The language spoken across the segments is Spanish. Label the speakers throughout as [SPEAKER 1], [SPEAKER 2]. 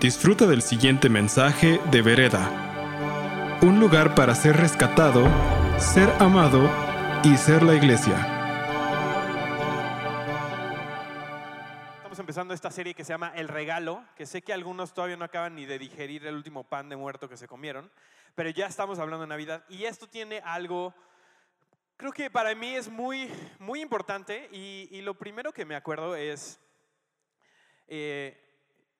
[SPEAKER 1] Disfruta del siguiente mensaje de Vereda. Un lugar para ser rescatado, ser amado y ser la iglesia.
[SPEAKER 2] Estamos empezando esta serie que se llama El Regalo, que sé que algunos todavía no acaban ni de digerir el último pan de muerto que se comieron, pero ya estamos hablando de Navidad y esto tiene algo, creo que para mí es muy, muy importante y, y lo primero que me acuerdo es, eh,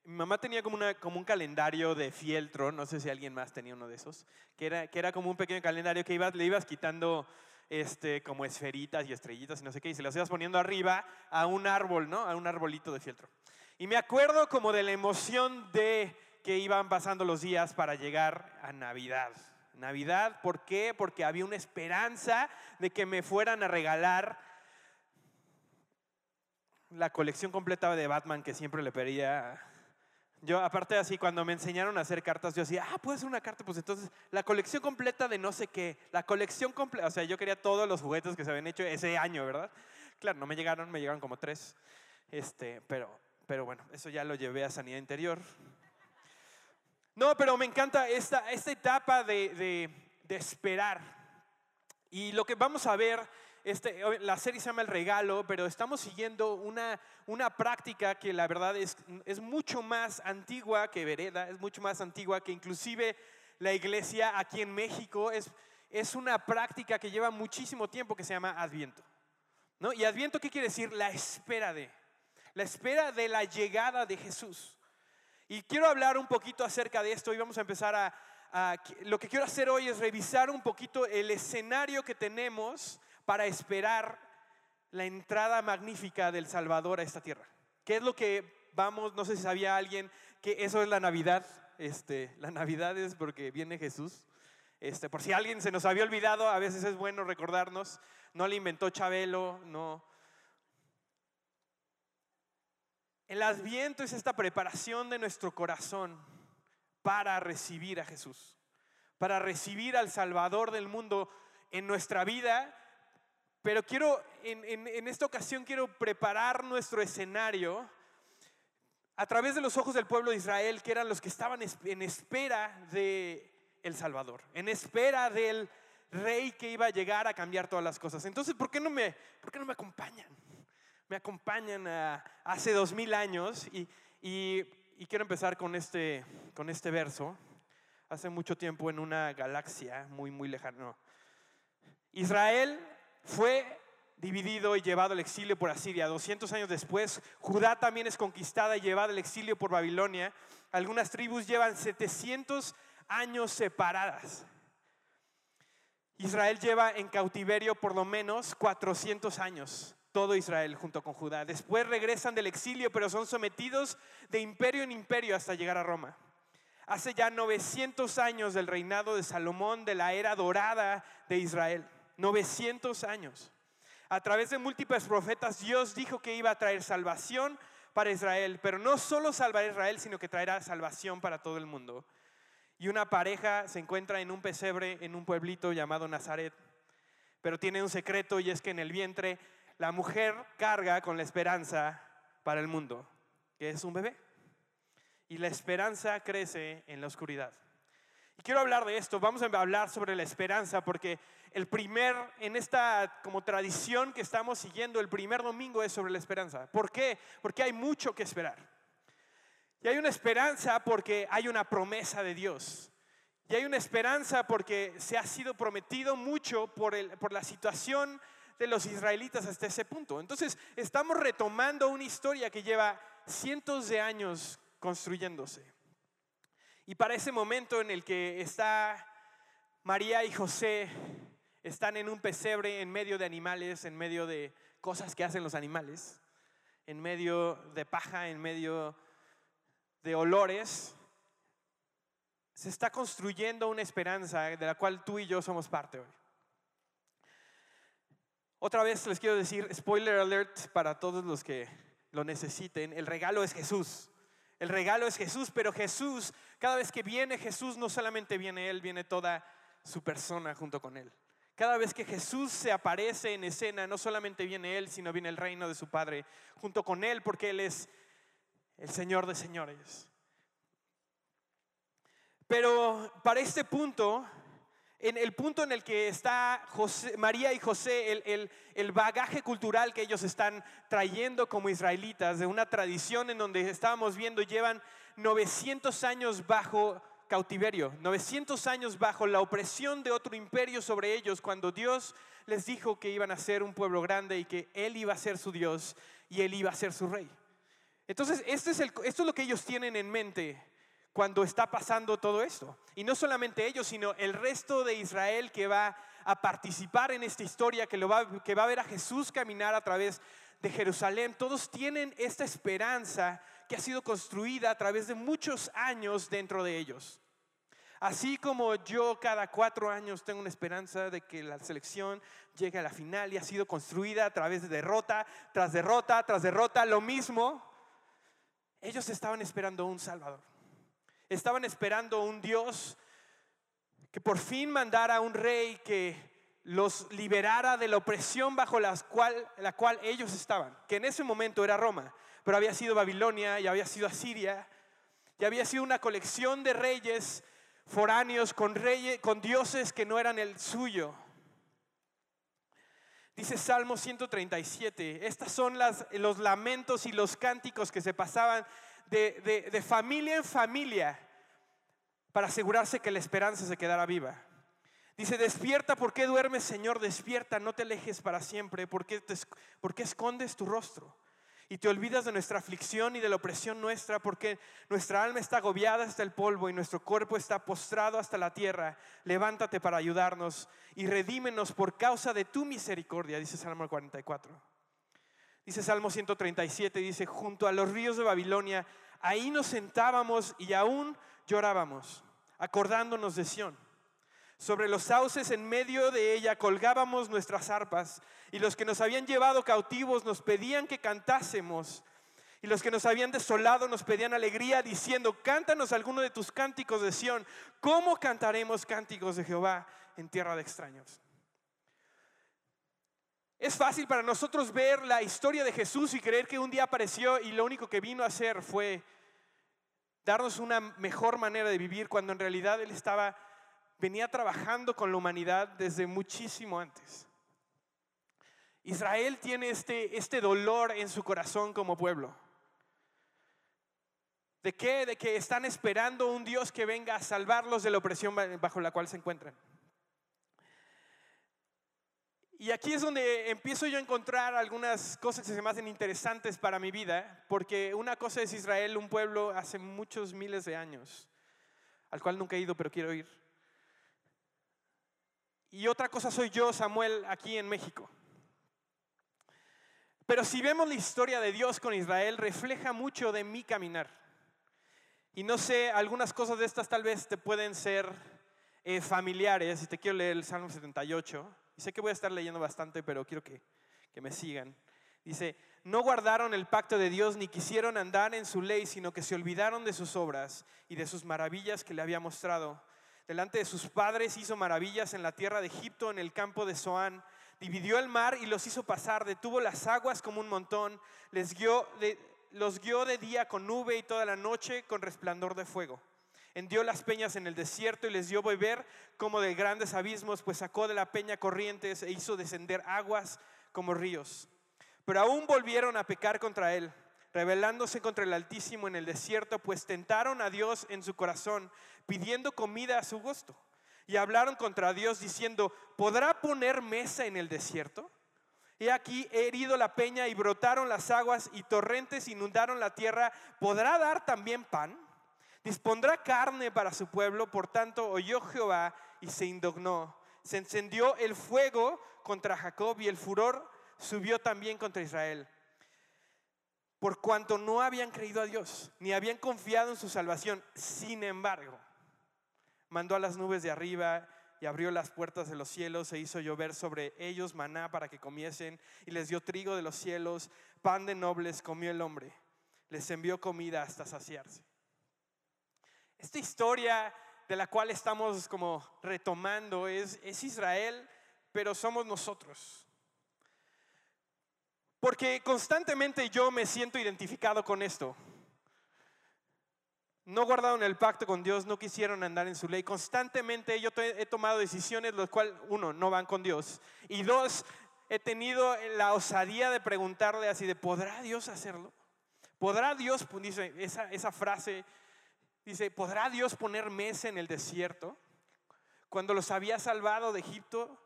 [SPEAKER 2] mi mamá tenía como, un calendario de fieltro, no sé si alguien más tenía uno de esos, que era, como un pequeño calendario que le ibas quitando este, como esferitas y estrellitas y no sé qué, y se las ibas poniendo arriba a un árbol, ¿no? A un arbolito de fieltro. Y me acuerdo como de la emoción de que iban pasando los días para llegar a Navidad. Navidad, ¿por qué? Porque había una esperanza de que me fueran a regalar la colección completa de Batman que siempre le pedía yo, aparte así, cuando me enseñaron a hacer cartas, yo decía, ah, puedo hacer una carta, pues entonces la colección completa de no sé qué, la colección completa, o sea, yo quería todos los juguetes que se habían hecho ese año, ¿verdad? Claro, no me llegaron, me llegaron como tres, este, pero, pero bueno, eso ya lo llevé a sanidad interior. No, pero me encanta esta, esta etapa de, de, de esperar. Y lo que vamos a ver este, la serie se llama El Regalo, pero estamos siguiendo una, una práctica que la verdad es, es mucho más antigua que Vereda, es mucho más antigua que inclusive la iglesia aquí en México. Es, es una práctica que lleva muchísimo tiempo que se llama Adviento. ¿no? ¿Y Adviento qué quiere decir? La espera de. La espera de la llegada de Jesús. Y quiero hablar un poquito acerca de esto y vamos a empezar a, a, lo que quiero hacer hoy es revisar un poquito el escenario que tenemos para esperar la entrada magnífica del Salvador a esta tierra. ¿Qué es lo que vamos? No sé si sabía alguien que eso es la Navidad. Este, la Navidad es porque viene Jesús. Este, por si alguien se nos había olvidado, a veces es bueno recordarnos. No le inventó Chabelo, no. El adviento es esta preparación de nuestro corazón para recibir a Jesús, para recibir al Salvador del mundo en nuestra vida pero quiero, en, esta ocasión quiero preparar nuestro escenario a través de los ojos del pueblo de Israel, que eran los que estaban en espera de el Salvador, en espera del rey que iba a llegar a cambiar todas las cosas. Entonces, ¿por qué no me, por qué no me acompañan? Me acompañan a, hace dos mil años y, y, quiero empezar con este, con este verso. Hace mucho tiempo en una galaxia muy, muy lejana. Israel fue dividido y llevado al exilio por Asiria. 200 años después, Judá también es conquistada y llevada al exilio por Babilonia. Algunas tribus llevan 700 años separadas. Israel lleva en cautiverio por lo menos 400 años, todo Israel junto con Judá. Después regresan del exilio, pero son sometidos de imperio en imperio hasta llegar a Roma. Hace ya 900 años del reinado de Salomón, de la era dorada de Israel. 900 años. A través de múltiples profetas, Dios dijo que iba a traer salvación para Israel, pero no solo salvar a Israel, sino que traerá salvación para todo el mundo. Y una pareja se encuentra en un pesebre en un pueblito llamado Nazaret, pero tiene un secreto y es que en el vientre la mujer carga con la esperanza para el mundo, que es un bebé. Y la esperanza crece en la oscuridad. Y quiero hablar de esto, vamos a hablar sobre la esperanza, porque el primer, en esta como tradición que estamos siguiendo, el primer domingo es sobre la esperanza. ¿Por qué? Porque hay mucho que esperar. Y hay una esperanza porque hay una promesa de Dios. Y hay una esperanza porque se ha sido prometido mucho por, el, por la situación de los israelitas hasta ese punto. Entonces, estamos retomando una historia que lleva cientos de años construyéndose. Y para ese momento en el que está María y José, están en un pesebre en medio de animales, en medio de cosas que hacen los animales, en medio de paja, en medio de olores, se está construyendo una esperanza de la cual tú y yo somos parte hoy. Otra vez les quiero decir, spoiler alert para todos los que lo necesiten, el regalo es Jesús. El regalo es Jesús, pero Jesús, cada vez que viene Jesús, no solamente viene Él, viene toda su persona junto con Él. Cada vez que Jesús se aparece en escena, no solamente viene Él, sino viene el reino de su Padre junto con Él, porque Él es el Señor de señores. Pero para este punto, en el punto en el que está María y José, el, el, bagaje cultural que ellos están trayendo como israelitas, de una tradición en donde estábamos viendo, llevan 900 años bajo cautiverio, 900 años bajo la opresión de otro imperio sobre ellos, cuando Dios les dijo que iban a ser un pueblo grande y que Él iba a ser su Dios y Él iba a ser su rey. Entonces, este es esto es lo que ellos tienen en mente cuando está pasando todo esto. Y no solamente ellos, sino el resto de Israel que va a participar en esta historia, que, lo va, que va a ver a Jesús caminar a través de Jerusalén. Todos tienen esta esperanza que ha sido construida a través de muchos años dentro de ellos. Así como yo cada cuatro años tengo una esperanza de que la selección llegue a la final y ha sido construida a través de derrota tras derrota tras derrota, lo mismo, ellos estaban esperando un Salvador. Estaban esperando un Dios que por fin mandara un rey que los liberara de la opresión bajo la cual, la cual ellos estaban, que en ese momento era Roma, pero había sido Babilonia y había sido Asiria, y había sido una colección de reyes foráneos con, reyes, con dioses que no eran el suyo. Dice Salmo 137, estas son las, los lamentos y los cánticos que se pasaban de, familia en familia para asegurarse que la esperanza se quedara viva. Dice, despierta, ¿por qué duermes, Señor? Despierta, no te alejes para siempre, ¿por qué, ¿por qué escondes tu rostro? Y te olvidas de nuestra aflicción y de la opresión nuestra, porque nuestra alma está agobiada hasta el polvo y nuestro cuerpo está postrado hasta la tierra. Levántate para ayudarnos y redímenos por causa de tu misericordia, dice Salmo 44. Dice Salmo 137, dice, junto a los ríos de Babilonia, ahí nos sentábamos y aún llorábamos, acordándonos de Sión. Sobre los sauces en medio de ella colgábamos nuestras arpas y los que nos habían llevado cautivos nos pedían que cantásemos y los que nos habían desolado nos pedían alegría diciendo, cántanos alguno de tus cánticos de Sión. ¿Cómo cantaremos cánticos de Jehová en tierra de extraños? Es fácil para nosotros ver la historia de Jesús y creer que un día apareció y lo único que vino a hacer fue darnos una mejor manera de vivir cuando en realidad Él estaba, venía trabajando con la humanidad desde muchísimo antes. Israel tiene este, este dolor en su corazón como pueblo. ¿De qué? De que están esperando un Dios que venga a salvarlos de la opresión bajo la cual se encuentran. Y aquí es donde empiezo yo a encontrar algunas cosas que se me hacen interesantes para mi vida, porque una cosa es Israel, un pueblo hace muchos miles de años, al cual nunca he ido, pero quiero ir. Y otra cosa soy yo, Samuel, aquí en México. Pero si vemos la historia de Dios con Israel, refleja mucho de mi caminar. Y no sé, algunas cosas de estas tal vez te pueden ser eh, familiares, y te quiero leer el Salmo 78. Y sé que voy a estar leyendo bastante, pero quiero que, que me sigan. Dice, no guardaron el pacto de Dios ni quisieron andar en su ley, sino que se olvidaron de sus obras y de sus maravillas que le había mostrado. Delante de sus padres hizo maravillas en la tierra de Egipto, en el campo de Zoán. Dividió el mar y los hizo pasar, detuvo las aguas como un montón, les los guió de día con nube y toda la noche con resplandor de fuego hendió las peñas en el desierto y les dio beber como de grandes abismos, pues sacó de la peña corrientes e hizo descender aguas como ríos. Pero aún volvieron a pecar contra él, rebelándose contra el Altísimo en el desierto, pues tentaron a Dios en su corazón, pidiendo comida a su gusto. Y hablaron contra Dios diciendo, ¿podrá poner mesa en el desierto? He aquí, he herido la peña y brotaron las aguas y torrentes inundaron la tierra. ¿Podrá dar también pan? Dispondrá carne para su pueblo, por tanto oyó Jehová y se indignó. Se encendió el fuego contra Jacob y el furor subió también contra Israel. Por cuanto no habían creído a Dios, ni habían confiado en su salvación. Sin embargo, mandó a las nubes de arriba y abrió las puertas de los cielos e hizo llover sobre ellos maná para que comiesen y les dio trigo de los cielos, pan de nobles comió el hombre. Les envió comida hasta saciarse. Esta historia de la cual estamos como retomando es, es Israel, pero somos nosotros. Porque constantemente yo me siento identificado con esto. no guardaron el pacto con Dios, no quisieron andar en su ley. Constantemente yo he tomado decisiones los cuales, uno, no van con Dios. Y dos, he tenido la osadía de preguntarle así de, ¿podrá Dios hacerlo? ¿Podrá Dios, dice esa, esa frase, dice, ¿podrá Dios poner mesa en el desierto? Cuando los había salvado de Egipto.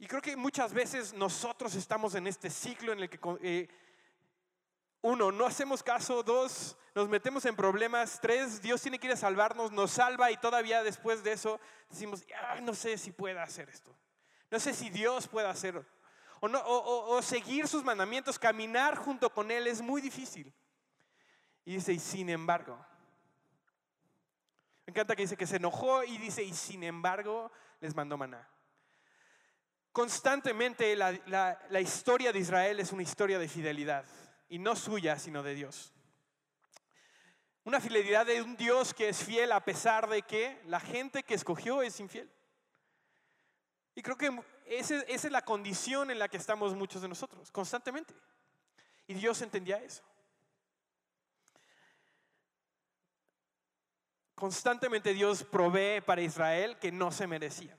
[SPEAKER 2] Y creo que muchas veces nosotros estamos en este ciclo en el que... Eh, uno, no hacemos caso. Dos, nos metemos en problemas. Tres, Dios tiene que ir a salvarnos, nos salva y todavía después de eso decimos, no sé si pueda hacer esto. No sé si Dios puede hacerlo. O, o, seguir sus mandamientos, caminar junto con Él es muy difícil. Y dice, y sin embargo, me encanta que dice que se enojó y dice, y sin embargo les mandó maná. Constantemente la historia de Israel es una historia de fidelidad y no suya, sino de Dios. Una fidelidad de un Dios que es fiel a pesar de que la gente que escogió es infiel. Y creo que esa, es la condición en la que estamos muchos de nosotros, constantemente. Y Dios entendía eso. Constantemente Dios provee para Israel que no se merecía.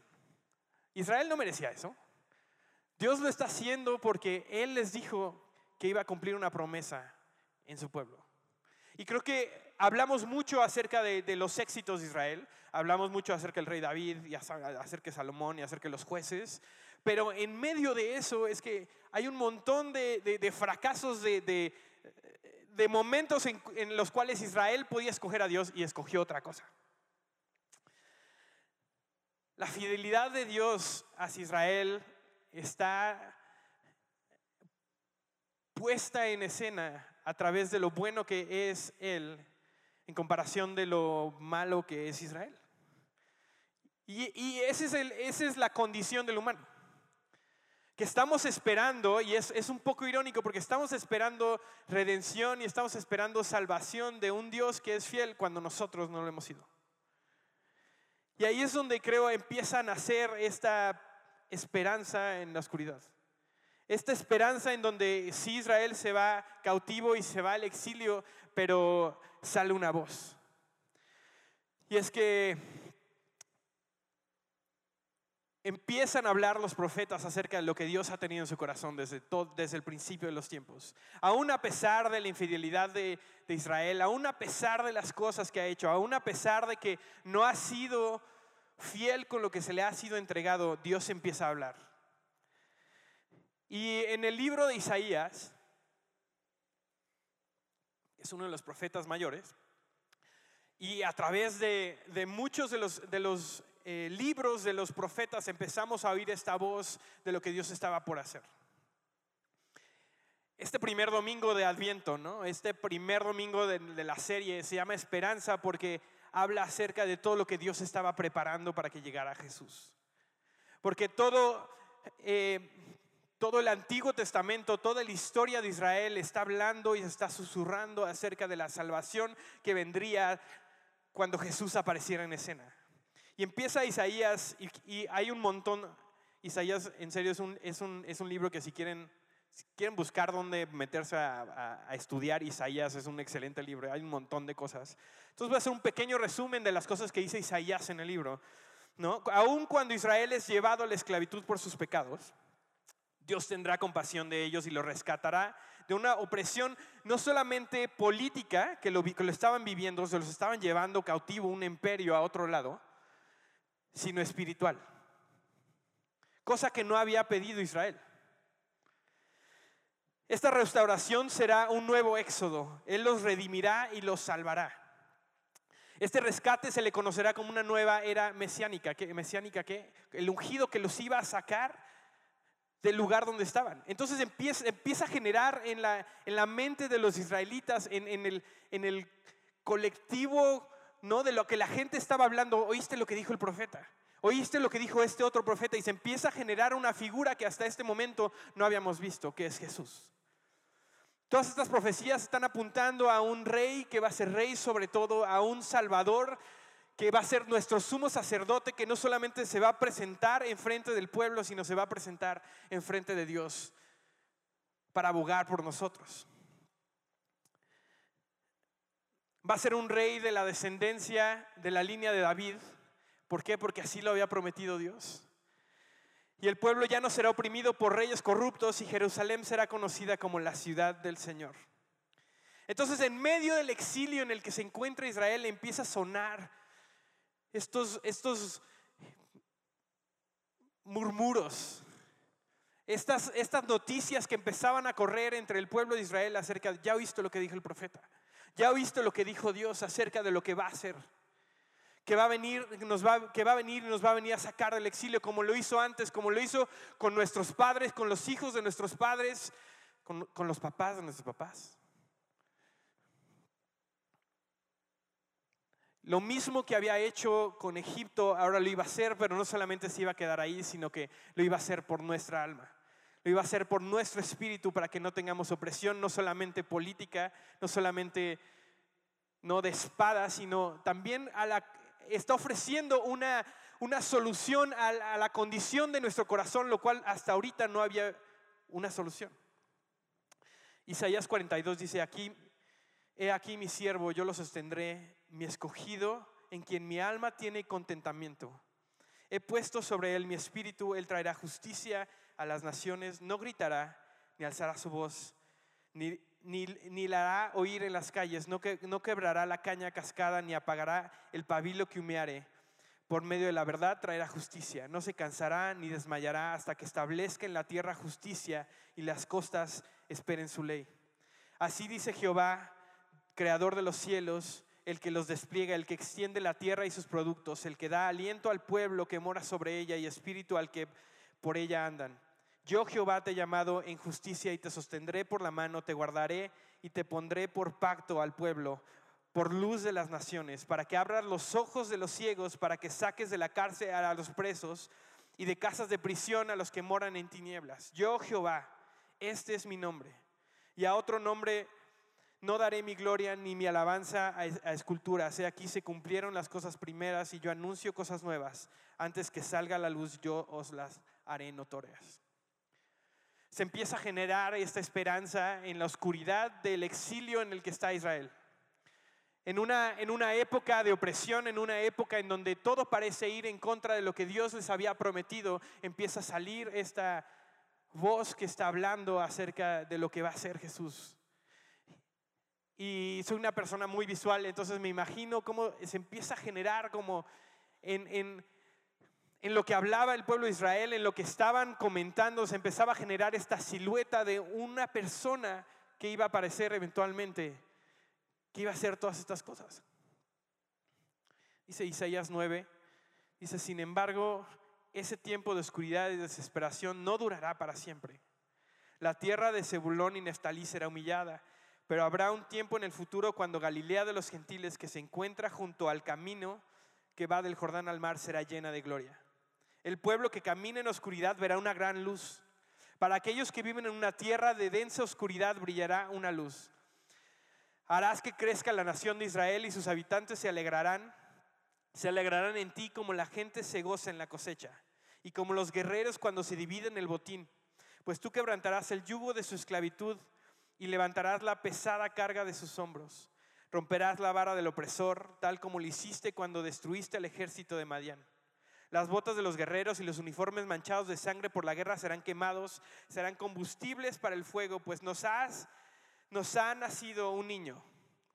[SPEAKER 2] Israel no merecía eso. Dios lo está haciendo porque Él les dijo que iba a cumplir una promesa en su pueblo. Y creo que hablamos mucho acerca de, los éxitos de Israel, hablamos mucho acerca del rey David, y acerca de Salomón y acerca de los jueces, pero en medio de eso es que hay un montón de, fracasos, de, momentos en, en los cuales Israel podía escoger a Dios y escogió otra cosa. La fidelidad de Dios hacia Israel está puesta en escena a través de lo bueno que es Él en comparación de lo malo que es Israel. Y, y ese es el, esa es la condición del humano. Que estamos esperando, y es, es un poco irónico porque estamos esperando redención y estamos esperando salvación de un Dios que es fiel cuando nosotros no lo hemos sido. Y ahí es donde creo empieza a nacer esta esperanza en la oscuridad. Esta esperanza en donde sí Israel se va cautivo y se va al exilio, pero sale una voz. Y es que empiezan a hablar los profetas acerca de lo que Dios ha tenido en su corazón desde, desde el principio de los tiempos. Aún a pesar de la infidelidad de, de Israel, aún a pesar de las cosas que ha hecho, aún a pesar de que no ha sido fiel con lo que se le ha sido entregado, Dios empieza a hablar. Y en el libro de Isaías, es uno de los profetas mayores, y a través de, muchos de los, eh, libros de los profetas empezamos a oír esta voz de lo que Dios estaba por hacer. Este primer domingo de Adviento, ¿no? Este primer domingo de, la serie se llama Esperanza porque habla acerca de todo lo que Dios estaba preparando para que llegara Jesús. Porque todo, eh, todo el Antiguo Testamento, toda la historia de Israel está hablando y está susurrando acerca de la salvación que vendría cuando Jesús apareciera en escena. Y empieza Isaías y, hay un montón, Isaías en serio es un, es un, es un libro que si quieren, quieren buscar dónde meterse a, estudiar Isaías, es un excelente libro, hay un montón de cosas. Entonces voy a hacer un pequeño resumen de las cosas que dice Isaías en el libro. ¿no? Aún cuando Israel es llevado a la esclavitud por sus pecados, Dios tendrá compasión de ellos y los rescatará de una opresión no solamente política, que lo, que lo estaban viviendo, se los estaban llevando cautivo un imperio a otro lado, sino espiritual. Cosa que no había pedido Israel. Esta restauración será un nuevo éxodo. Él los redimirá y los salvará. Este rescate se le conocerá como una nueva era mesiánica. ¿Qué, mesiánica qué? El ungido que los iba a sacar del lugar donde estaban. Entonces empieza, a generar en la, en la, mente de los israelitas, en, en, el, en el colectivo ¿no? de lo que la gente estaba hablando, oíste lo que dijo el profeta, oíste lo que dijo este otro profeta y se empieza a generar una figura que hasta este momento no habíamos visto, que es Jesús. Todas estas profecías están apuntando a un rey que va a ser rey sobre todo, a un salvador que va a ser nuestro sumo sacerdote, que no solamente se va a presentar en frente del pueblo, sino se va a presentar en frente de Dios para abogar por nosotros. Va a ser un rey de la descendencia de la línea de David. ¿Por qué? Porque así lo había prometido Dios. Y el pueblo ya no será oprimido por reyes corruptos y Jerusalén será conocida como la ciudad del Señor. Entonces, en medio del exilio en el que se encuentra Israel, empieza a sonar estos, estos murmuros, estas, estas noticias que empezaban a correr entre el pueblo de Israel acerca de, ya oíste lo que dijo el profeta, ya oíste lo que dijo Dios acerca de lo que va a hacer, que va a venir, nos va, que va a venir y nos va a venir a sacar del exilio como lo hizo antes, como lo hizo con nuestros padres, con los hijos de nuestros padres, con, con los papás de nuestros papás. Lo mismo que había hecho con Egipto, ahora lo iba a hacer, pero no solamente se iba a quedar ahí, sino que lo iba a hacer por nuestra alma. Lo iba a hacer por nuestro espíritu para que no tengamos opresión, no solamente política, no solamente no de espada, sino también a la, está ofreciendo una, una solución a, la condición de nuestro corazón, lo cual hasta ahorita no había una solución. Isaías 42 dice aquí, he aquí mi siervo, yo lo sostendré, mi escogido, en quien mi alma tiene contentamiento. He puesto sobre él mi espíritu, él traerá justicia a las naciones, no gritará, ni alzará su voz, ni, ni, la hará oír en las calles, no, no quebrará la caña cascada, ni apagará el pabilo que humeare. Por medio de la verdad traerá justicia, no se cansará ni desmayará hasta que establezca en la tierra justicia y las costas esperen su ley. Así dice Jehová, creador de los cielos, el que los despliega, el que extiende la tierra y sus productos, el que da aliento al pueblo que mora sobre ella y espíritu al que por ella andan. Yo Jehová te he llamado en justicia y te sostendré por la mano, te guardaré y te pondré por pacto al pueblo, por luz de las naciones, para que abras los ojos de los ciegos, para que saques de la cárcel a los presos y de casas de prisión a los que moran en tinieblas. Yo Jehová, este es mi nombre. Y a otro nombre no daré mi gloria ni mi alabanza a, esculturas. aquí se cumplieron las cosas primeras y yo anuncio cosas nuevas. Antes que salga la luz, yo os las haré notorias. Se empieza a generar esta esperanza en la oscuridad del exilio en el que está Israel. En una, en una época de opresión, en una época en donde todo parece ir en contra de lo que Dios les había prometido, empieza a salir esta voz que está hablando acerca de lo que va a ser Jesús y soy una persona muy visual, entonces me imagino cómo se empieza a generar como en, en, en, lo que hablaba el pueblo de Israel, en lo que estaban comentando, se empezaba a generar esta silueta de una persona que iba a aparecer eventualmente, que iba a hacer todas estas cosas. Dice Isaías 9, dice, sin embargo, ese tiempo de oscuridad y desesperación no durará para siempre. La tierra de Zebulón y Neftalí será humillada pero habrá un tiempo en el futuro cuando Galilea de los gentiles que se encuentra junto al camino que va del Jordán al mar será llena de gloria. El pueblo que camina en oscuridad verá una gran luz. Para aquellos que viven en una tierra de densa oscuridad brillará una luz. Harás que crezca la nación de Israel y sus habitantes se alegrarán. Se alegrarán en ti como la gente se goza en la cosecha y como los guerreros cuando se dividen el botín. Pues tú quebrantarás el yugo de su esclavitud y levantarás la pesada carga de sus hombros. Romperás la vara del opresor, tal como lo hiciste cuando destruiste al ejército de Madián. Las botas de los guerreros y los uniformes manchados de sangre por la guerra serán quemados, serán combustibles para el fuego, pues nos, has, nos ha nacido un niño.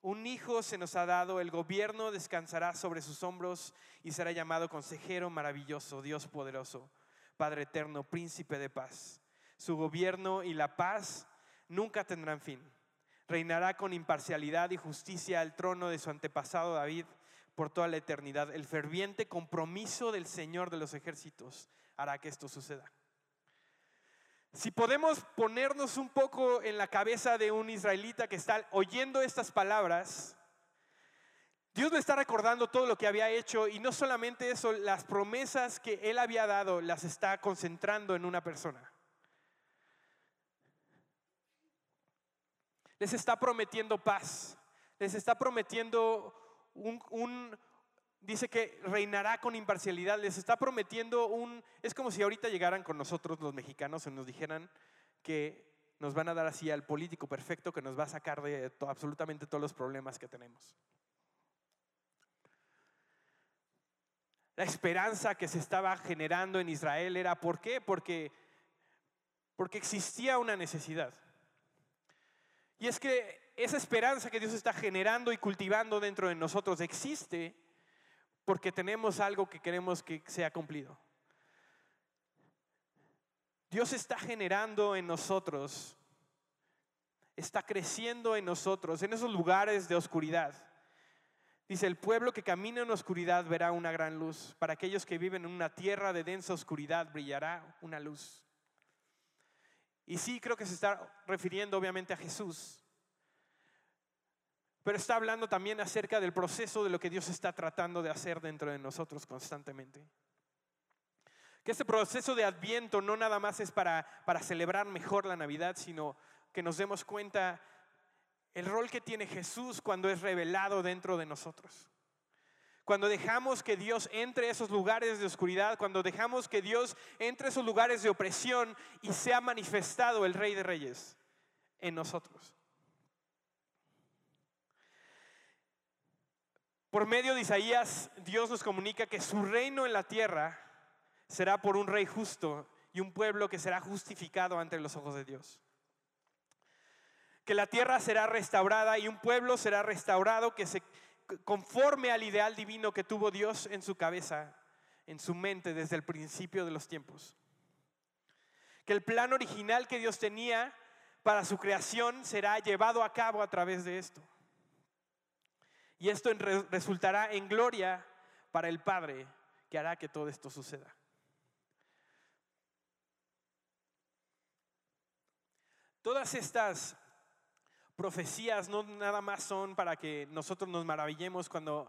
[SPEAKER 2] Un hijo se nos ha dado, el gobierno descansará sobre sus hombros y será llamado consejero maravilloso, Dios poderoso, Padre eterno, príncipe de paz. Su gobierno y la paz nunca tendrán fin. Reinará con imparcialidad y justicia al trono de su antepasado David por toda la eternidad. El ferviente compromiso del Señor de los ejércitos hará que esto suceda. Si podemos ponernos un poco en la cabeza de un israelita que está oyendo estas palabras, Dios le está recordando todo lo que había hecho y no solamente eso, las promesas que él había dado las está concentrando en una persona. les está prometiendo paz, les está prometiendo un, dice que reinará con imparcialidad, les está prometiendo un, es como si ahorita llegaran con nosotros los mexicanos y nos dijeran que nos van a dar así al político perfecto que nos va a sacar de absolutamente todos los problemas que tenemos. La esperanza que se estaba generando en Israel era, ¿por qué? Porque, porque existía una necesidad. Y es que esa esperanza que Dios está generando y cultivando dentro de nosotros existe porque tenemos algo que queremos que sea cumplido. Dios está generando en nosotros, está creciendo en nosotros, en esos lugares de oscuridad. Dice, el pueblo que camina en oscuridad verá una gran luz. Para aquellos que viven en una tierra de densa oscuridad brillará una luz. Y sí, creo que se está refiriendo obviamente a Jesús. Pero está hablando también acerca del proceso de lo que Dios está tratando de hacer dentro de nosotros constantemente. Que este proceso de adviento no nada más es para, para celebrar mejor la Navidad, sino que nos demos cuenta el rol que tiene Jesús cuando es revelado dentro de nosotros. Cuando dejamos que Dios entre esos lugares de oscuridad, cuando dejamos que Dios entre esos lugares de opresión y sea manifestado el Rey de Reyes en nosotros. Por medio de Isaías, Dios nos comunica que su reino en la tierra será por un rey justo y un pueblo que será justificado ante los ojos de Dios que la tierra será restaurada y un pueblo será restaurado que se conforme al ideal divino que tuvo Dios en su cabeza, en su mente desde el principio de los tiempos. Que el plan original que Dios tenía para su creación será llevado a cabo a través de esto. Y esto resultará en gloria para el Padre que hará que todo esto suceda. Todas estas profecías no nada más son para que nosotros nos maravillemos cuando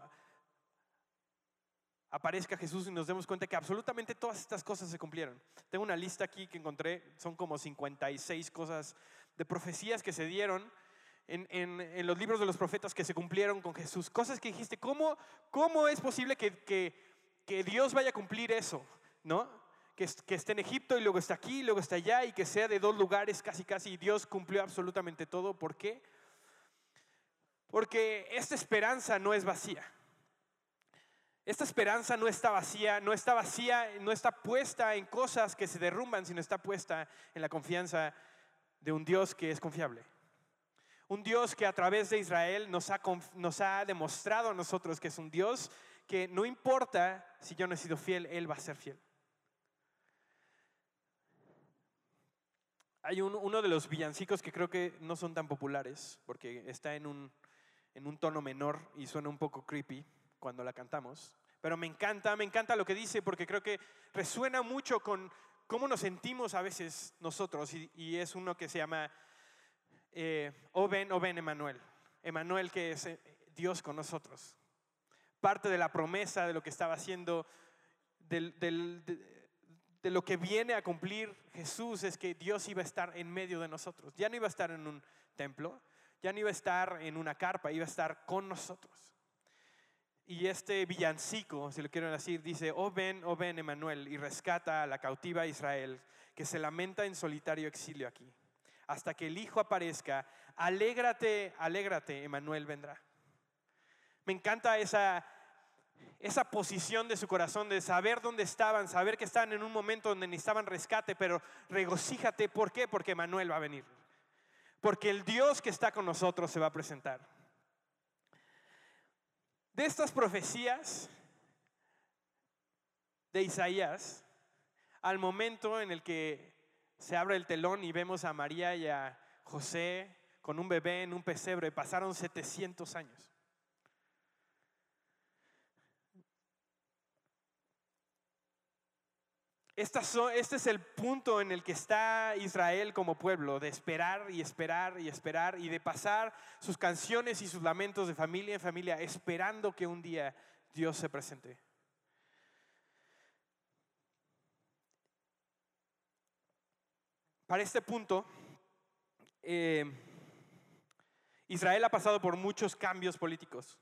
[SPEAKER 2] aparezca Jesús y nos demos cuenta que absolutamente todas estas cosas se cumplieron. Tengo una lista aquí que encontré, son como 56 cosas de profecías que se dieron en, los libros de los profetas que se cumplieron con Jesús. Cosas que dijiste, ¿cómo, cómo es posible que, que Dios vaya a cumplir eso? ¿No? que, esté en Egipto y luego está aquí, y luego está allá y que sea de dos lugares casi casi. Dios cumplió absolutamente todo. ¿Por qué? Porque esta esperanza no es vacía. Esta esperanza no está vacía, no está vacía, no está puesta en cosas que se derrumban, sino está puesta en la confianza de un Dios que es confiable. Un Dios que a través de Israel nos ha, demostrado a nosotros que es un Dios que no importa si yo no he sido fiel, Él va a ser fiel. Hay uno de los villancicos que creo que no son tan populares, porque está en un tono menor y suena un poco creepy cuando la cantamos. Pero me encanta, me encanta lo que dice, porque creo que resuena mucho con cómo nos sentimos a veces nosotros. Y, es uno que se llama eh, Oben, Oben Emanuel. Emanuel que es eh, Dios con nosotros. Parte de la promesa de lo que estaba haciendo, del, de lo que viene a cumplir Jesús es que Dios iba a estar en medio de nosotros. Ya no iba a estar en un templo, ya no iba a estar en una carpa, iba a estar con nosotros. Y este villancico, si lo quieren decir, dice, oh ven, oh ven, Emanuel, y rescata a la cautiva Israel, que se lamenta en solitario exilio aquí. Hasta que el Hijo aparezca, alégrate, alégrate, Emanuel vendrá. Me encanta esa, esa posición de su corazón de saber dónde estaban, saber que estaban en un momento donde necesitaban rescate, pero regocíjate. ¿Por qué? Porque Manuel va a venir. Porque el Dios que está con nosotros se va a presentar. De estas profecías de Isaías, al momento en el que se abre el telón y vemos a María y a José con un bebé en un pesebre, pasaron 700 años. este es el punto en el que está Israel como pueblo, de esperar y esperar y esperar y de pasar sus canciones y sus lamentos de familia en familia, esperando que un día Dios se presente. Para este punto, eh, Israel ha pasado por muchos cambios políticos.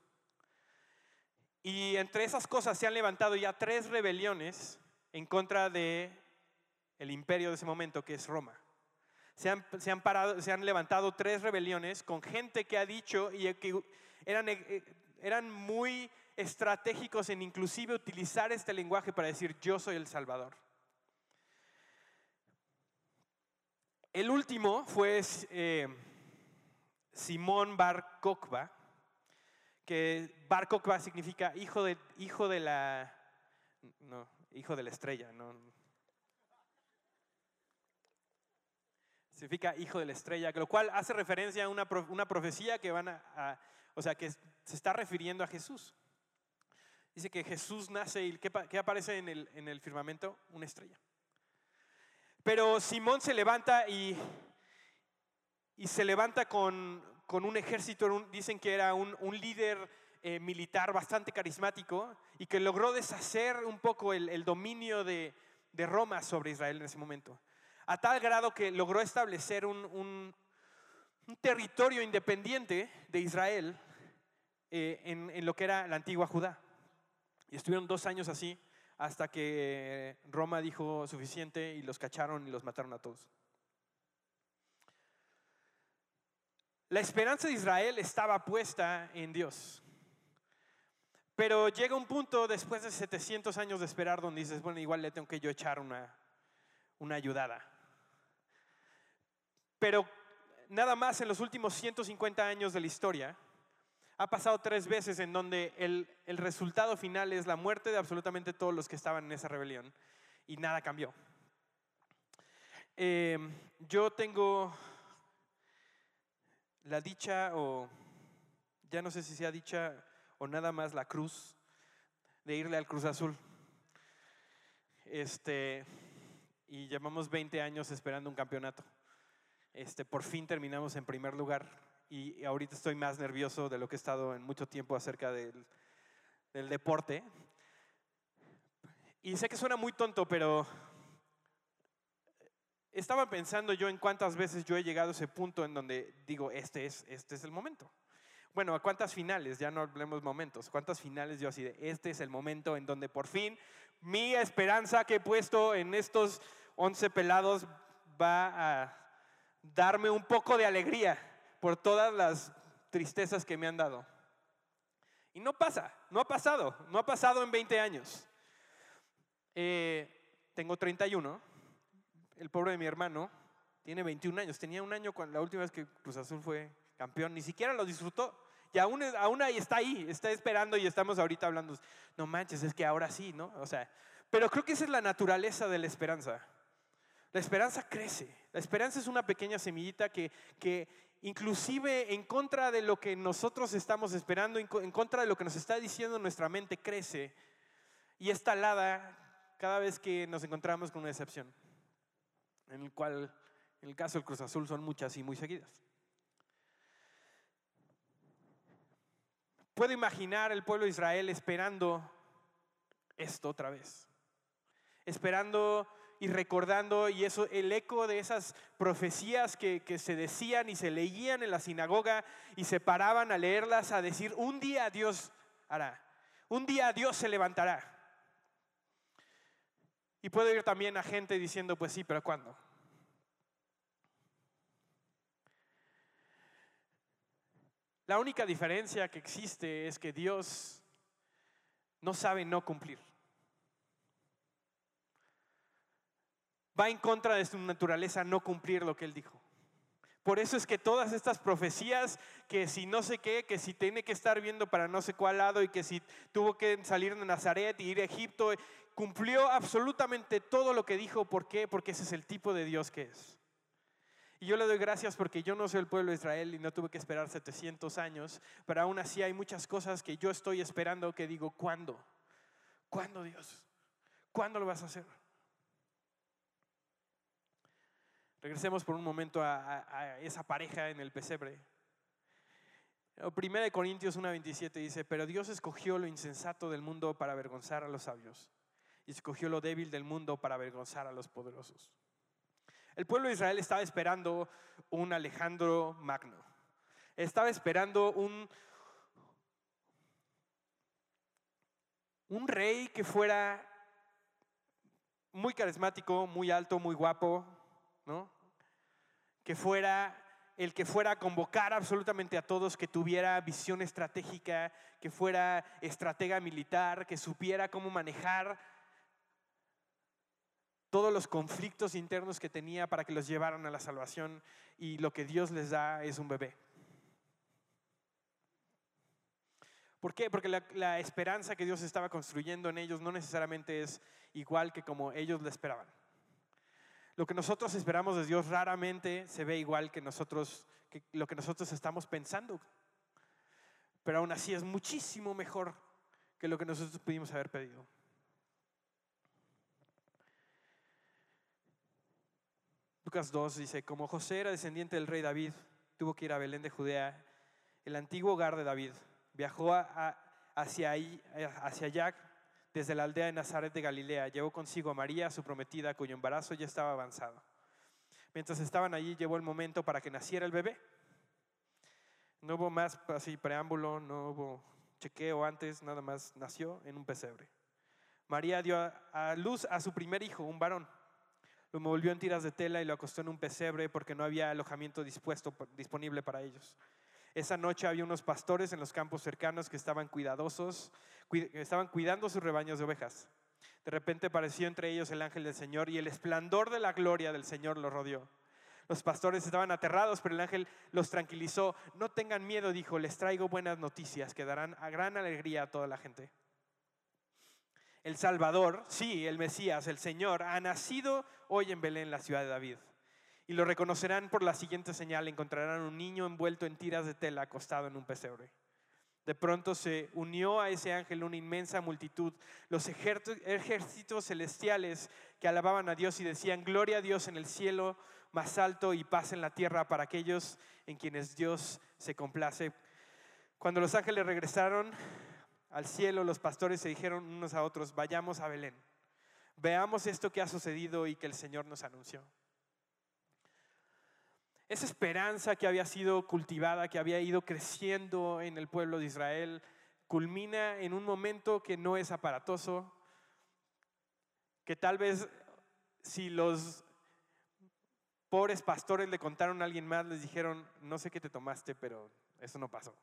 [SPEAKER 2] Y entre esas cosas se han levantado ya tres rebeliones en contra de el imperio de ese momento, que es Roma. Se han, se han, parado, se han levantado tres rebeliones con gente que ha dicho y que eran, eh, eran muy estratégicos en inclusive utilizar este lenguaje para decir yo soy el Salvador. El último fue eh, Simón Bar Kokba, que Bar Kokba significa hijo de, hijo de la, no, hijo de la estrella, no, significa hijo de la estrella, lo cual hace referencia a una, profecía que van a, o sea, que se está refiriendo a Jesús. Dice que Jesús nace y ¿qué, aparece en el, en el, firmamento? Una estrella. Pero Simón se levanta y, y se levanta con, con un ejército, dicen que era un, un líder eh, militar bastante carismático y que logró deshacer un poco el, el dominio de, de Roma sobre Israel en ese momento a tal grado que logró establecer un, territorio independiente de Israel eh, en, lo que era la antigua Judá. Y estuvieron dos años así hasta que Roma dijo suficiente y los cacharon y los mataron a todos. La esperanza de Israel estaba puesta en Dios. Pero llega un punto después de 700 años de esperar donde dices, bueno, igual le tengo que yo echar una, una ayudada. Pero nada más en los últimos 150 años de la historia, ha pasado tres veces en donde el, resultado final es la muerte de absolutamente todos los que estaban en esa rebelión y nada cambió. Em, yo tengo la dicha, o ya no sé si sea dicha o nada más la cruz, de irle al Cruz Azul. Este, y llevamos 20 años esperando un campeonato. Este, por fin terminamos en primer lugar y ahorita estoy más nervioso de lo que he estado en mucho tiempo acerca del, del deporte. Y sé que suena muy tonto, pero estaba pensando yo en cuántas veces yo he llegado a ese punto en donde digo, este es, este es el momento. Bueno, ¿a cuántas finales? Ya no hablemos momentos. ¿Cuántas finales yo así de, este es el momento en donde por fin mi esperanza que he puesto en estos 11 pelados va a darme un poco de alegría por todas las tristezas que me han dado. Y no pasa, no ha pasado, no ha pasado en 20 años. Eh, tengo 31, el pobre de mi hermano tiene 21 años, tenía un año cuando la última vez que Cruz Azul fue campeón, ni siquiera lo disfrutó. Y aún, aún ahí está ahí, está esperando y estamos ahorita hablando, no manches, es que ahora sí, ¿no? O sea, pero creo que esa es la naturaleza de la esperanza. La esperanza crece. La esperanza es una pequeña semillita que, que inclusive en contra de lo que nosotros estamos esperando, en contra de lo que nos está diciendo nuestra mente, crece y es talada cada vez que nos encontramos con una decepción, en el cual, en el caso del Cruz Azul, son muchas y muy seguidas. Puedo imaginar el pueblo de Israel esperando esto otra vez, esperando y recordando, y eso, el eco de esas profecías que, que, se decían y se leían en la sinagoga y se paraban a leerlas, a decir, un día Dios hará, un día Dios se levantará. Y puedo ir también a gente diciendo, pues sí, pero ¿cuándo? La única diferencia que existe es que Dios no sabe no cumplir. Va en contra de su naturaleza no cumplir lo que él dijo. Por eso es que todas estas profecías, que si no sé qué, que si tiene que estar viendo para no sé cuál lado y que si tuvo que salir de Nazaret y ir a Egipto, cumplió absolutamente todo lo que dijo. ¿Por qué? Porque ese es el tipo de Dios que es. Y yo le doy gracias porque yo no soy el pueblo de Israel y no tuve que esperar 700 años, pero aún así hay muchas cosas que yo estoy esperando que digo, ¿cuándo? ¿Cuándo Dios? ¿Cuándo lo vas a hacer? Regresemos por un momento a, esa pareja en el pesebre. Primera de Corintios 1.27 dice, pero Dios escogió lo insensato del mundo para avergonzar a los sabios y escogió lo débil del mundo para avergonzar a los poderosos. El pueblo de Israel estaba esperando un Alejandro Magno. Estaba esperando un, un rey que fuera muy carismático, muy alto, muy guapo, ¿no? Que fuera el que fuera a convocar absolutamente a todos, que tuviera visión estratégica, que fuera estratega militar, que supiera cómo manejar todos los conflictos internos que tenía para que los llevaran a la salvación y lo que Dios les da es un bebé. ¿Por qué? Porque la, esperanza que Dios estaba construyendo en ellos no necesariamente es igual que como ellos le esperaban. Lo que nosotros esperamos de Dios raramente se ve igual que nosotros, que lo que nosotros estamos pensando. Pero aún así es muchísimo mejor que lo que nosotros pudimos haber pedido. Lucas 2 dice, como José era descendiente del rey David, tuvo que ir a Belén de Judea, el antiguo hogar de David. Viajó hacia, ahí, hacia allá desde la aldea de Nazaret de Galilea. Llevó consigo a María, su prometida, cuyo embarazo ya estaba avanzado. Mientras estaban allí, llegó el momento para que naciera el bebé. No hubo más así preámbulo, no hubo chequeo antes, nada más nació en un pesebre. María dio a luz a su primer hijo, un varón. Lo envolvió en tiras de tela y lo acostó en un pesebre porque no había alojamiento dispuesto, disponible para ellos. Esa noche había unos pastores en los campos cercanos que estaban cuidadosos, estaban cuidando sus rebaños de ovejas. De repente apareció entre ellos el ángel del Señor y el esplendor de la gloria del Señor los rodeó. Los pastores estaban aterrados, pero el ángel los tranquilizó. No tengan miedo, dijo, les traigo buenas noticias que darán a gran alegría a toda la gente. El Salvador, sí, el Mesías, el Señor, ha nacido hoy en Belén, la ciudad de David. Y lo reconocerán por la siguiente señal, encontrarán un niño envuelto en tiras de tela acostado en un pesebre. De pronto se unió a ese ángel una inmensa multitud, los ejércitos celestiales que alababan a Dios y decían, gloria a Dios en el cielo más alto y paz en la tierra para aquellos en quienes Dios se complace. Cuando los ángeles regresaron al cielo, los pastores se dijeron unos a otros, vayamos a Belén, veamos esto que ha sucedido y que el Señor nos anunció. Esa esperanza que había sido cultivada, que había ido creciendo en el pueblo de Israel, culmina en un momento que no es aparatoso, que tal vez si los pobres pastores le contaron a alguien más, les dijeron, no sé qué te tomaste, pero eso no pasó.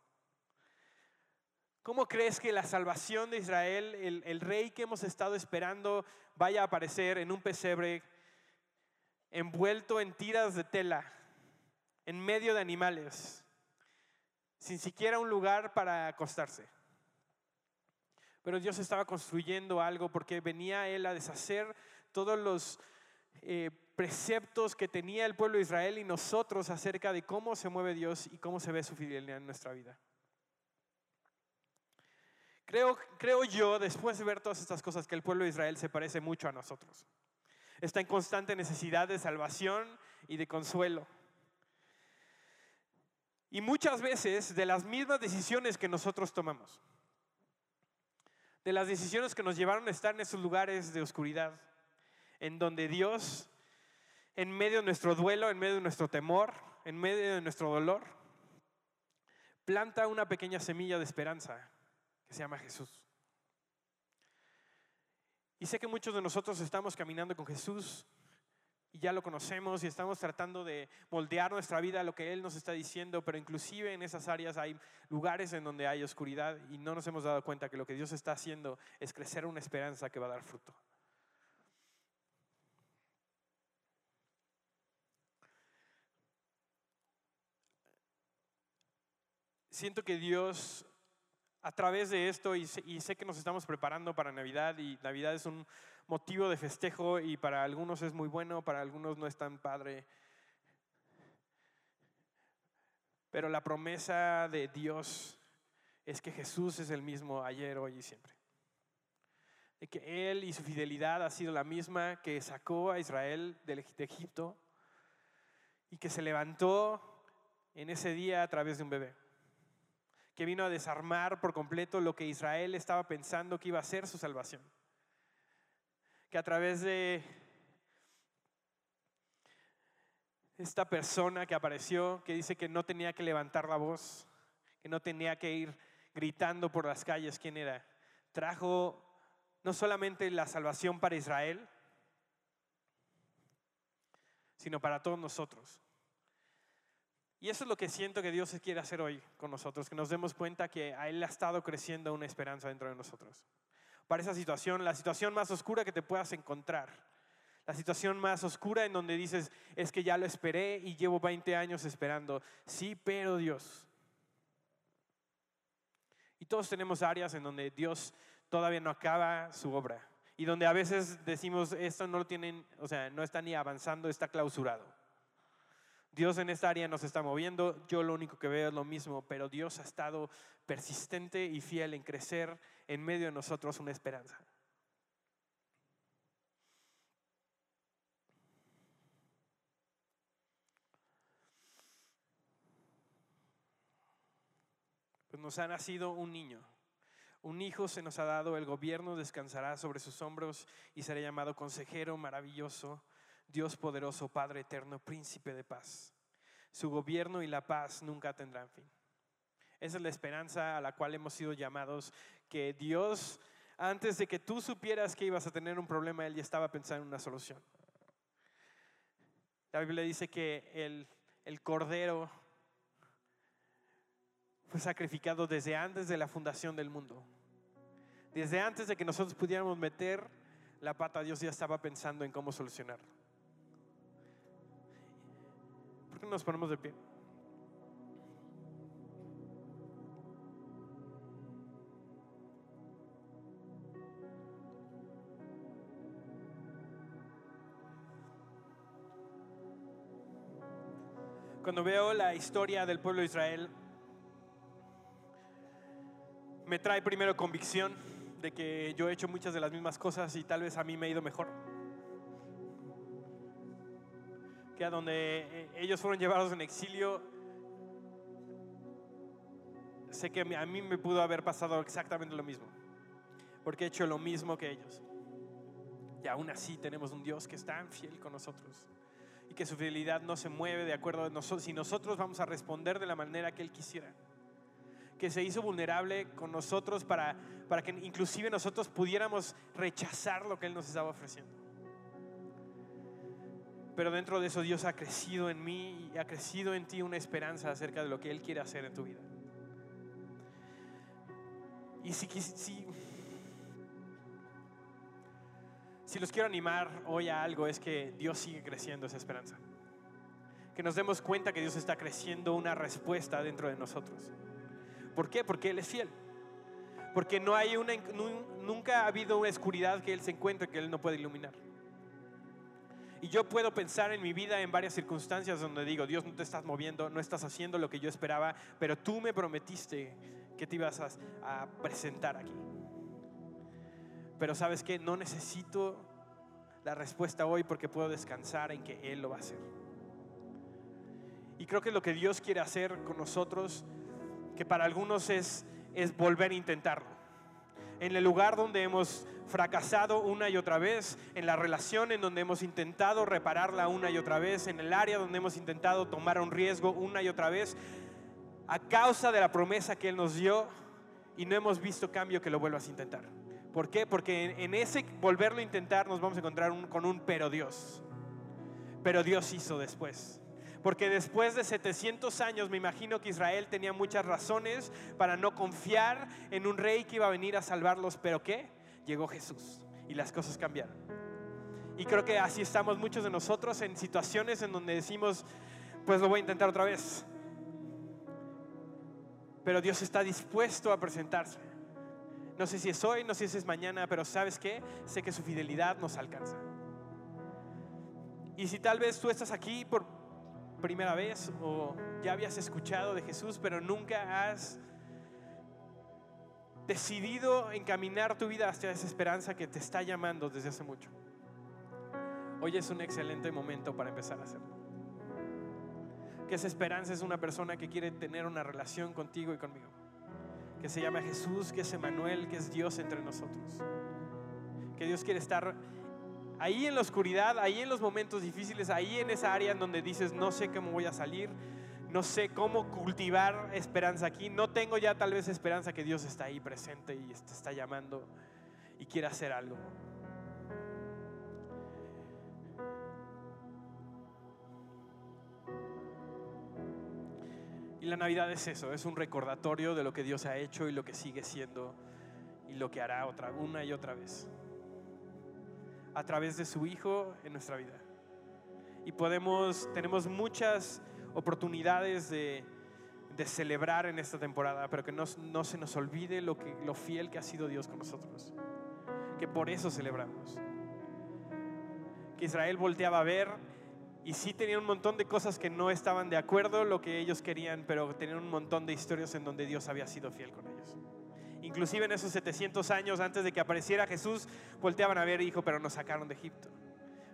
[SPEAKER 2] ¿Cómo crees que la salvación de Israel, el, el, rey que hemos estado esperando, vaya a aparecer en un pesebre envuelto en tiras de tela? En medio de animales, sin siquiera un lugar para acostarse. Pero Dios estaba construyendo algo porque venía Él a deshacer todos los eh, preceptos que tenía el pueblo de Israel y nosotros acerca de cómo se mueve Dios y cómo se ve su fidelidad en nuestra vida. Creo, creo yo, después de ver todas estas cosas, que el pueblo de Israel se parece mucho a nosotros. Está en constante necesidad de salvación y de consuelo. Y muchas veces de las mismas decisiones que nosotros tomamos. De las decisiones que nos llevaron a estar en esos lugares de oscuridad, en donde Dios, en medio de nuestro duelo, en medio de nuestro temor, en medio de nuestro dolor, planta una pequeña semilla de esperanza que se llama Jesús. Y sé que muchos de nosotros estamos caminando con Jesús y ya lo conocemos y estamos tratando de moldear nuestra vida a lo que Él nos está diciendo, pero inclusive en esas áreas hay lugares en donde hay oscuridad y no nos hemos dado cuenta que lo que Dios está haciendo es crecer una esperanza que va a dar fruto. Siento que Dios a través de esto, y sé, que nos estamos preparando para Navidad, y Navidad es un motivo de festejo, y para algunos es muy bueno, para algunos no es tan padre. Pero la promesa de Dios es que Jesús es el mismo ayer, hoy y siempre. De que Él y su fidelidad ha sido la misma que sacó a Israel de Egipto y que se levantó en ese día a través de un bebé que vino a desarmar por completo lo que Israel estaba pensando que iba a ser su salvación. Que a través de esta persona que apareció, que dice que no tenía que levantar la voz, que no tenía que ir gritando por las calles quién era, trajo no solamente la salvación para Israel, sino para todos nosotros. Y eso es lo que siento que Dios quiere hacer hoy con nosotros, que nos demos cuenta que a Él ha estado creciendo una esperanza dentro de nosotros. Para esa situación, la situación más oscura que te puedas encontrar, la situación más oscura en donde dices, es que ya lo esperé y llevo 20 años esperando. Sí, pero Dios. Y todos tenemos áreas en donde Dios todavía no acaba su obra y donde a veces decimos, esto no lo tienen, o sea, no está ni avanzando, está clausurado. Dios en esta área nos está moviendo, yo lo único que veo es lo mismo, pero Dios ha estado persistente y fiel en crecer en medio de nosotros una esperanza. Pues nos ha nacido un niño, un hijo se nos ha dado, el gobierno descansará sobre sus hombros y será llamado consejero maravilloso Dios poderoso, Padre eterno, príncipe de paz. Su gobierno y la paz nunca tendrán fin. Esa es la esperanza a la cual hemos sido llamados, que Dios, antes de que tú supieras que ibas a tener un problema, Él ya estaba pensando en una solución. La Biblia dice que el, el Cordero fue sacrificado desde antes de la fundación del mundo. Desde antes de que nosotros pudiéramos meter la pata, Dios ya estaba pensando en cómo solucionarlo. Nos ponemos de pie? Cuando veo la historia del pueblo de Israel, me trae primero convicción de que yo he hecho muchas de las mismas cosas y tal vez a mí me ha ido mejor. Donde eh, ellos fueron llevados en exilio, sé que a mí me pudo haber pasado exactamente lo mismo, porque he hecho lo mismo que ellos. Y aún así tenemos un Dios que es tan fiel con nosotros y que su fidelidad no se mueve de acuerdo a nosotros, si nosotros vamos a responder de la manera que Él quisiera. Que se hizo vulnerable con nosotros para, para que inclusive nosotros pudiéramos rechazar lo que Él nos estaba ofreciendo. Pero dentro de eso Dios ha crecido en mí y ha crecido en ti una esperanza acerca de lo que Él quiere hacer en tu vida. Y si, si, si los quiero animar hoy a algo es que Dios sigue creciendo esa esperanza. Que nos demos cuenta que Dios está creciendo una respuesta dentro de nosotros. ¿Por qué? Porque Él es fiel. Porque no hay una, nunca ha habido una oscuridad que Él se encuentre que Él no puede iluminar. Y yo puedo pensar en mi vida en varias circunstancias donde digo, Dios no te estás moviendo, no estás haciendo lo que yo esperaba, pero tú me prometiste que te ibas a, presentar aquí. Pero sabes que no necesito la respuesta hoy porque puedo descansar en que Él lo va a hacer. Y creo que lo que Dios quiere hacer con nosotros, que para algunos es, es volver a intentarlo. En el lugar donde hemos fracasado una y otra vez, en la relación en donde hemos intentado repararla una y otra vez, en el área donde hemos intentado tomar un riesgo una y otra vez, a causa de la promesa que Él nos dio y no hemos visto cambio que lo vuelvas a intentar. ¿Por qué? Porque en, ese volverlo a intentar nos vamos a encontrar con un pero Dios. Pero Dios hizo después. Porque después de 700 años me imagino que Israel tenía muchas razones para no confiar en un rey que iba a venir a salvarlos. ¿Pero qué? llegó Jesús y las cosas cambiaron. Y creo que así estamos muchos de nosotros en situaciones en donde decimos, pues lo voy a intentar otra vez. Pero Dios está dispuesto a presentarse. No sé si es hoy, no sé si es mañana, pero ¿sabes qué? Sé que su fidelidad nos alcanza. Y si tal vez tú estás aquí por primera vez o ya habías escuchado de Jesús, pero nunca has decidido encaminar tu vida hacia esa esperanza que te está llamando desde hace mucho. Hoy es un excelente momento para empezar a hacerlo. Que esa esperanza es una persona que quiere tener una relación contigo y conmigo. Que se llama Jesús, que es Emanuel, que es Dios entre nosotros. Que Dios quiere estar ahí en la oscuridad, ahí en los momentos difíciles, ahí en esa área en donde dices, no sé cómo voy a salir, no sé cómo cultivar esperanza aquí. No tengo ya tal vez esperanza que Dios está ahí presente y te está llamando y quiere hacer algo. Y la Navidad es eso, es un recordatorio de lo que Dios ha hecho y lo que sigue siendo y lo que hará otra, una y otra vez. A través de su Hijo en nuestra vida. Y podemos, tenemos muchas oportunidades de, de celebrar en esta temporada, pero que no, no se nos olvide lo, que, lo fiel que ha sido Dios con nosotros. Que por eso celebramos. Que Israel volteaba a ver y sí tenían un montón de cosas que no estaban de acuerdo lo que ellos querían, pero tenían un montón de historias en donde Dios había sido fiel con ellos. Inclusive en esos 700 años antes de que apareciera Jesús, volteaban a ver, hijo, pero nos sacaron de Egipto.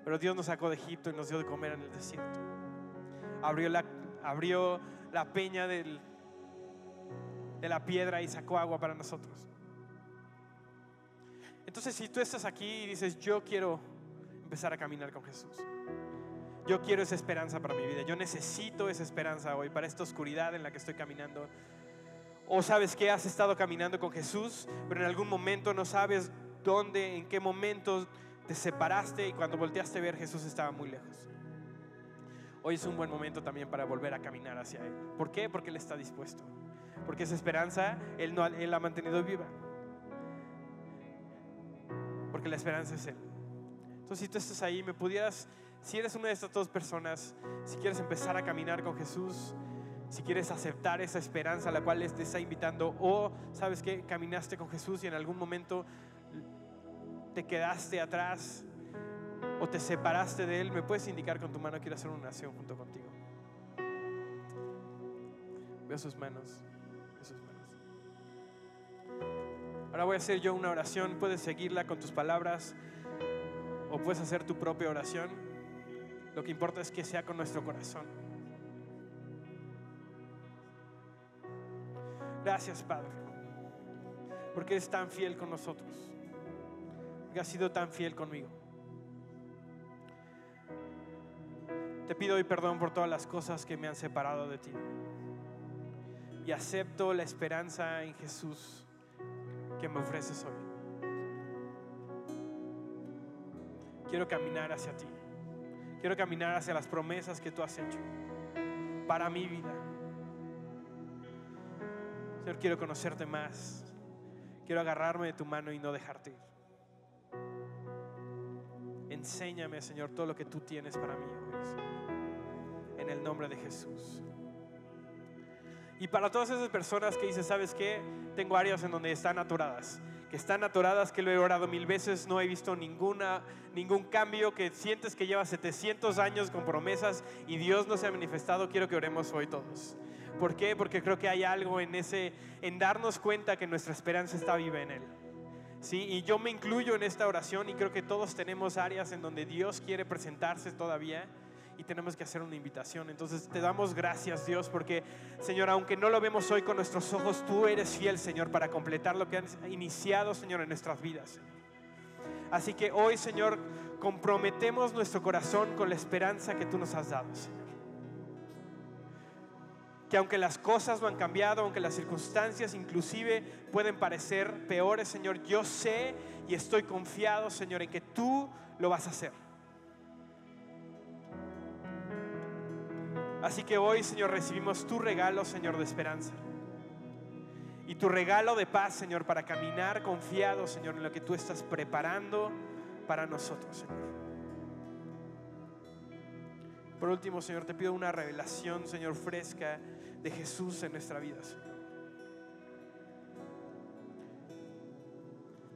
[SPEAKER 2] Pero Dios nos sacó de Egipto y nos dio de comer en el desierto. Abrió la, abrió la peña de la piedra y sacó agua para nosotros. Entonces, si tú estás aquí y dices, yo quiero empezar a caminar con Jesús, yo quiero esa esperanza para mi vida, yo necesito esa esperanza hoy, para esta oscuridad en la que estoy caminando. O sabes que has estado caminando con Jesús, pero en algún momento no sabes dónde, en qué momento te separaste y cuando volteaste a ver Jesús estaba muy lejos. Hoy es un buen momento también para volver a caminar hacia Él. ¿Por qué? Porque Él está dispuesto. Porque esa esperanza Él, no, él ha mantenido viva. Porque la esperanza es Él. Entonces, si tú estás ahí, me pudieras, si eres una de estas dos personas, si quieres empezar a caminar con Jesús, si quieres aceptar esa esperanza a la cual te está invitando, o sabes que caminaste con Jesús y en algún momento te quedaste atrás o te separaste de Él, me puedes indicar con tu mano, quiero hacer una oración junto contigo. Veo sus manos. Veo sus manos. Ahora voy a hacer yo una oración, puedes seguirla con tus palabras o puedes hacer tu propia oración. Lo que importa es que sea con nuestro corazón. Gracias, Padre, porque eres tan fiel con nosotros, porque has sido tan fiel conmigo. Te pido hoy perdón por todas las cosas que me han separado de ti. Y acepto la esperanza en Jesús que me ofreces hoy. Quiero caminar hacia ti. Quiero caminar hacia las promesas que tú has hecho para mi vida. Señor, quiero conocerte más. Quiero agarrarme de tu mano y no dejarte ir. Enséñame, Señor, todo lo que tú tienes para mí En el nombre de Jesús. Y para todas esas personas que dicen, ¿sabes qué? Tengo áreas en donde están atoradas. Que están atoradas, que lo he orado mil veces, no he visto ninguna, ningún cambio, que sientes que llevas 700 años con promesas y Dios no se ha manifestado. Quiero que oremos hoy todos. ¿Por qué? Porque creo que hay algo en ese, en darnos cuenta que nuestra esperanza está viva en Él. ¿Sí? Y yo me incluyo en esta oración y creo que todos tenemos áreas en donde Dios quiere presentarse todavía y tenemos que hacer una invitación. Entonces te damos gracias Dios porque Señor, aunque no lo vemos hoy con nuestros ojos, tú eres fiel Señor para completar lo que has iniciado Señor en nuestras vidas. Así que hoy Señor, comprometemos nuestro corazón con la esperanza que tú nos has dado que aunque las cosas no han cambiado, aunque las circunstancias inclusive pueden parecer peores, Señor, yo sé y estoy confiado, Señor, en que tú lo vas a hacer. Así que hoy, Señor, recibimos tu regalo, Señor, de esperanza. Y tu regalo de paz, Señor, para caminar confiado, Señor, en lo que tú estás preparando para nosotros, Señor. Por último, Señor, te pido una revelación, Señor, fresca de Jesús en nuestra vida, Señor.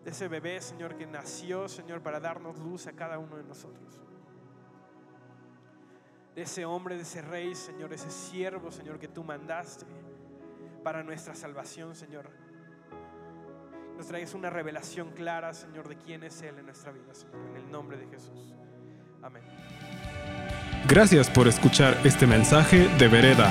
[SPEAKER 2] De ese bebé, Señor, que nació, Señor, para darnos luz a cada uno de nosotros. De ese hombre, de ese rey, Señor, ese siervo, Señor, que tú mandaste para nuestra salvación, Señor. Nos traigas una revelación clara, Señor, de quién es Él en nuestra vida, Señor, en el nombre de Jesús. Amén.
[SPEAKER 1] Gracias por escuchar este mensaje de Vereda.